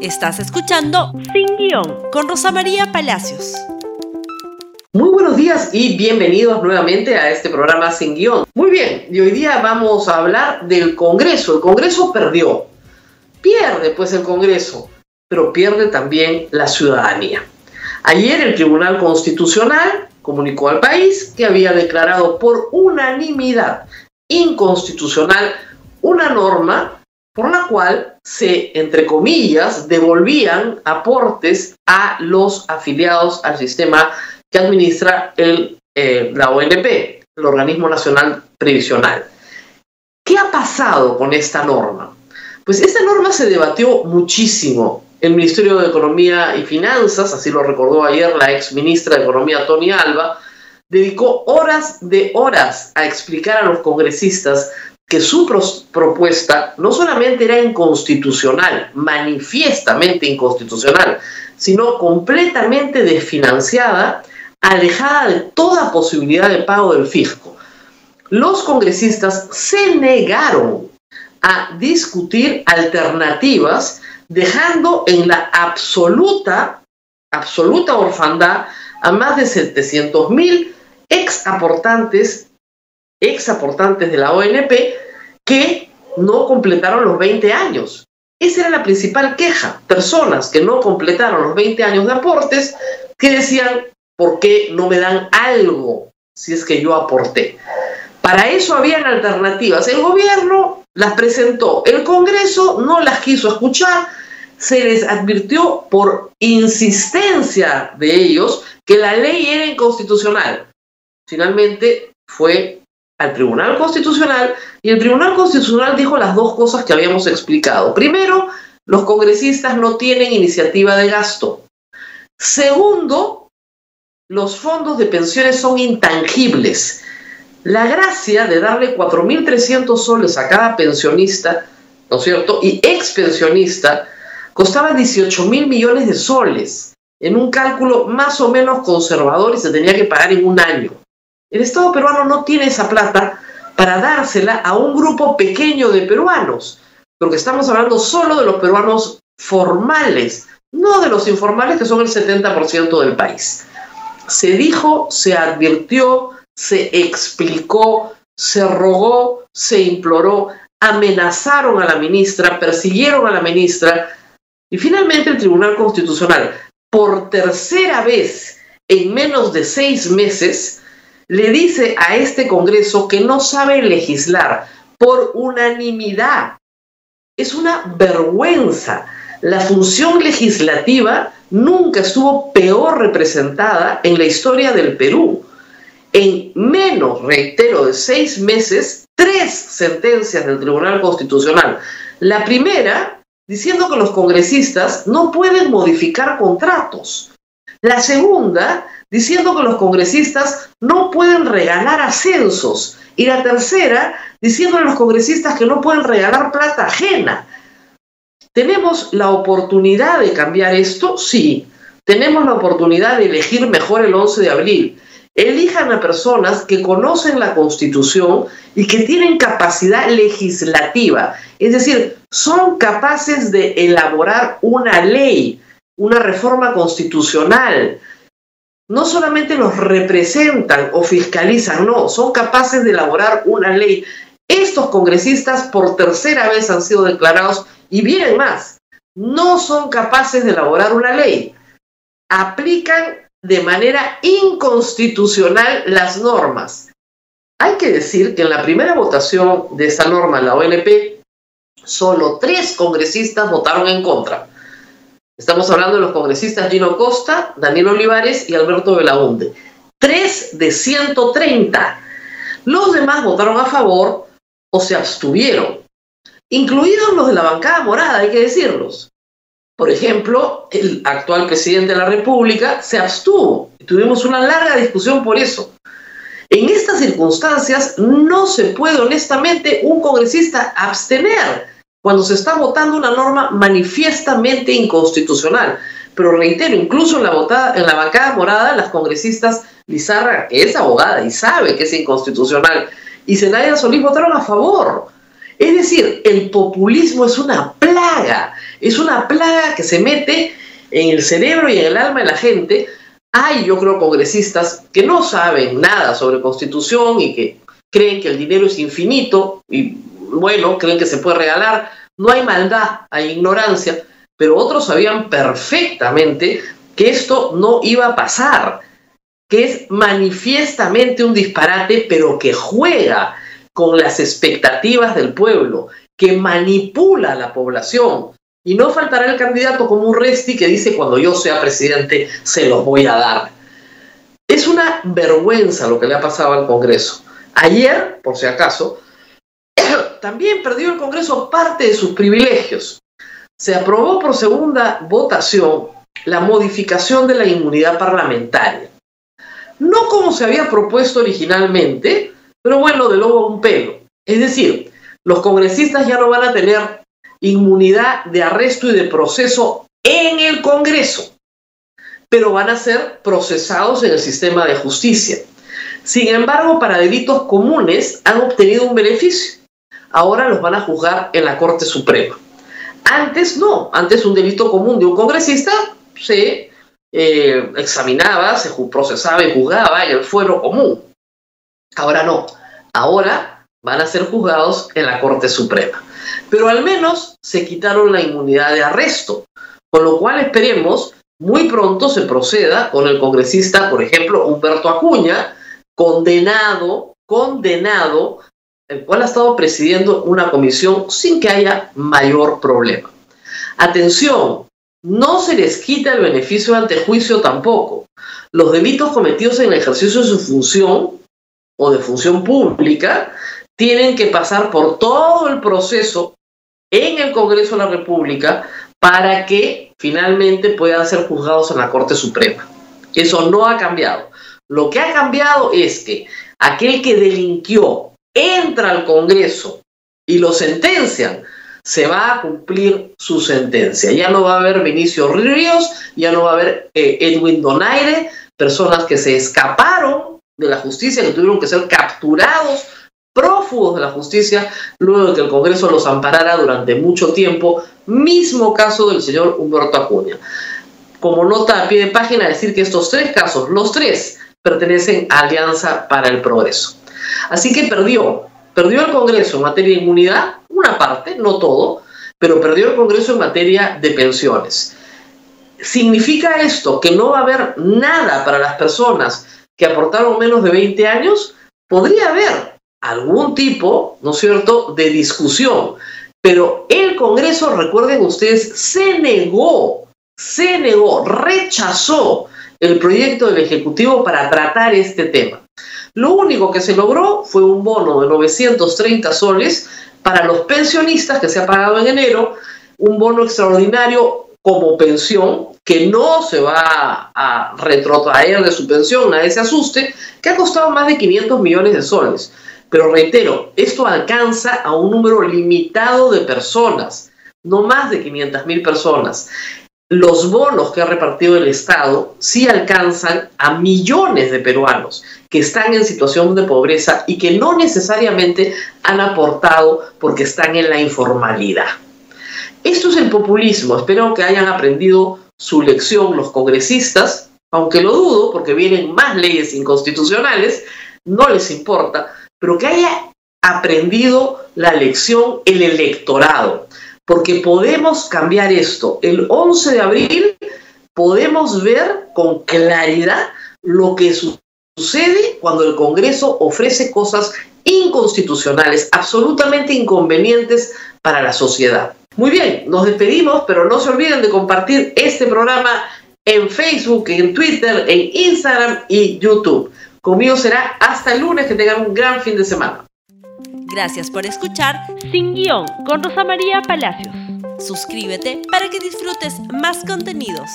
Estás escuchando Sin Guión con Rosa María Palacios. Muy buenos días y bienvenidos nuevamente a este programa Sin Guión. Muy bien, y hoy día vamos a hablar del Congreso. El Congreso perdió. Pierde pues el Congreso, pero pierde también la ciudadanía. Ayer el Tribunal Constitucional comunicó al país que había declarado por unanimidad inconstitucional una norma por la cual se, entre comillas, devolvían aportes a los afiliados al sistema que administra el, eh, la ONP, el Organismo Nacional Previsional. ¿Qué ha pasado con esta norma? Pues esta norma se debatió muchísimo. El Ministerio de Economía y Finanzas, así lo recordó ayer la ex ministra de Economía Tony Alba, dedicó horas de horas a explicar a los congresistas que su propuesta no solamente era inconstitucional, manifiestamente inconstitucional, sino completamente desfinanciada, alejada de toda posibilidad de pago del fisco. Los congresistas se negaron a discutir alternativas, dejando en la absoluta, absoluta orfandad a más de 700 mil ex aportantes ex aportantes de la ONP que no completaron los 20 años. Esa era la principal queja. Personas que no completaron los 20 años de aportes que decían, ¿por qué no me dan algo si es que yo aporté? Para eso habían alternativas. El gobierno las presentó, el Congreso no las quiso escuchar, se les advirtió por insistencia de ellos que la ley era inconstitucional. Finalmente fue al Tribunal Constitucional y el Tribunal Constitucional dijo las dos cosas que habíamos explicado. Primero, los congresistas no tienen iniciativa de gasto. Segundo, los fondos de pensiones son intangibles. La gracia de darle 4.300 soles a cada pensionista, ¿no es cierto? Y expensionista, costaba 18 mil millones de soles, en un cálculo más o menos conservador y se tenía que pagar en un año. El Estado peruano no tiene esa plata para dársela a un grupo pequeño de peruanos, porque estamos hablando solo de los peruanos formales, no de los informales que son el 70% del país. Se dijo, se advirtió, se explicó, se rogó, se imploró, amenazaron a la ministra, persiguieron a la ministra y finalmente el Tribunal Constitucional, por tercera vez en menos de seis meses, le dice a este Congreso que no sabe legislar por unanimidad. Es una vergüenza. La función legislativa nunca estuvo peor representada en la historia del Perú. En menos, reitero, de seis meses, tres sentencias del Tribunal Constitucional. La primera, diciendo que los congresistas no pueden modificar contratos. La segunda, diciendo que los congresistas no pueden regalar ascensos. Y la tercera, diciendo a los congresistas que no pueden regalar plata ajena. ¿Tenemos la oportunidad de cambiar esto? Sí. Tenemos la oportunidad de elegir mejor el 11 de abril. Elijan a personas que conocen la Constitución y que tienen capacidad legislativa. Es decir, son capaces de elaborar una ley, una reforma constitucional, no solamente los representan o fiscalizan, no, son capaces de elaborar una ley. Estos congresistas por tercera vez han sido declarados, y vienen más, no son capaces de elaborar una ley. Aplican de manera inconstitucional las normas. Hay que decir que en la primera votación de esa norma la ONP, solo tres congresistas votaron en contra. Estamos hablando de los congresistas Gino Costa, Daniel Olivares y Alberto Belaunde. Tres de 130. Los demás votaron a favor o se abstuvieron, incluidos los de la bancada morada, hay que decirlos. Por ejemplo, el actual presidente de la República se abstuvo. Tuvimos una larga discusión por eso. En estas circunstancias no se puede honestamente un congresista abstener cuando se está votando una norma manifiestamente inconstitucional. Pero reitero, incluso en la, votada, en la bancada morada, las congresistas Lizarra, que es abogada y sabe que es inconstitucional, y Zenaida Solís votaron a favor. Es decir, el populismo es una plaga, es una plaga que se mete en el cerebro y en el alma de la gente. Hay, yo creo, congresistas que no saben nada sobre constitución y que creen que el dinero es infinito y, bueno, creen que se puede regalar. No hay maldad, hay ignorancia, pero otros sabían perfectamente que esto no iba a pasar, que es manifiestamente un disparate, pero que juega con las expectativas del pueblo, que manipula a la población. Y no faltará el candidato como un resti que dice cuando yo sea presidente se los voy a dar. Es una vergüenza lo que le ha pasado al Congreso. Ayer, por si acaso, también perdió el Congreso parte de sus privilegios. Se aprobó por segunda votación la modificación de la inmunidad parlamentaria. No como se había propuesto originalmente, pero bueno, de luego un pelo. Es decir, los congresistas ya no van a tener inmunidad de arresto y de proceso en el Congreso, pero van a ser procesados en el sistema de justicia. Sin embargo, para delitos comunes han obtenido un beneficio. Ahora los van a juzgar en la Corte Suprema. Antes no, antes un delito común de un congresista se eh, examinaba, se procesaba y juzgaba en el fuero común. Ahora no. Ahora van a ser juzgados en la Corte Suprema. Pero al menos se quitaron la inmunidad de arresto, con lo cual esperemos muy pronto se proceda con el congresista, por ejemplo, Humberto Acuña, condenado, condenado, el cual ha estado presidiendo una comisión sin que haya mayor problema. Atención, no se les quita el beneficio ante juicio tampoco. Los delitos cometidos en el ejercicio de su función o de función pública tienen que pasar por todo el proceso en el Congreso de la República para que finalmente puedan ser juzgados en la Corte Suprema. Eso no ha cambiado. Lo que ha cambiado es que aquel que delinquió entra al Congreso y lo sentencian, se va a cumplir su sentencia. Ya no va a haber Vinicio Ríos, ya no va a haber eh, Edwin Donaire, personas que se escaparon de la justicia que tuvieron que ser capturados, prófugos de la justicia, luego de que el Congreso los amparara durante mucho tiempo, mismo caso del señor Humberto Acuña. Como nota a pie de página, decir que estos tres casos, los tres, pertenecen a Alianza para el Progreso. Así que perdió, perdió el Congreso en materia de inmunidad, una parte, no todo, pero perdió el Congreso en materia de pensiones. ¿Significa esto que no va a haber nada para las personas que aportaron menos de 20 años, podría haber algún tipo, ¿no es cierto?, de discusión. Pero el Congreso, recuerden ustedes, se negó, se negó, rechazó el proyecto del Ejecutivo para tratar este tema. Lo único que se logró fue un bono de 930 soles para los pensionistas que se ha pagado en enero, un bono extraordinario como pensión que no se va a retrotraer de su pensión, nadie se asuste, que ha costado más de 500 millones de soles. Pero reitero, esto alcanza a un número limitado de personas, no más de 500 mil personas. Los bonos que ha repartido el Estado sí alcanzan a millones de peruanos que están en situación de pobreza y que no necesariamente han aportado porque están en la informalidad. Esto es el populismo. Espero que hayan aprendido su lección los congresistas, aunque lo dudo porque vienen más leyes inconstitucionales, no les importa, pero que haya aprendido la lección el electorado, porque podemos cambiar esto. El 11 de abril podemos ver con claridad lo que sucede cuando el Congreso ofrece cosas inconstitucionales, absolutamente inconvenientes para la sociedad. Muy bien, nos despedimos, pero no se olviden de compartir este programa en Facebook, en Twitter, en Instagram y YouTube. Conmigo será hasta el lunes, que tengan un gran fin de semana. Gracias por escuchar Sin Guión con Rosa María Palacios. Suscríbete para que disfrutes más contenidos.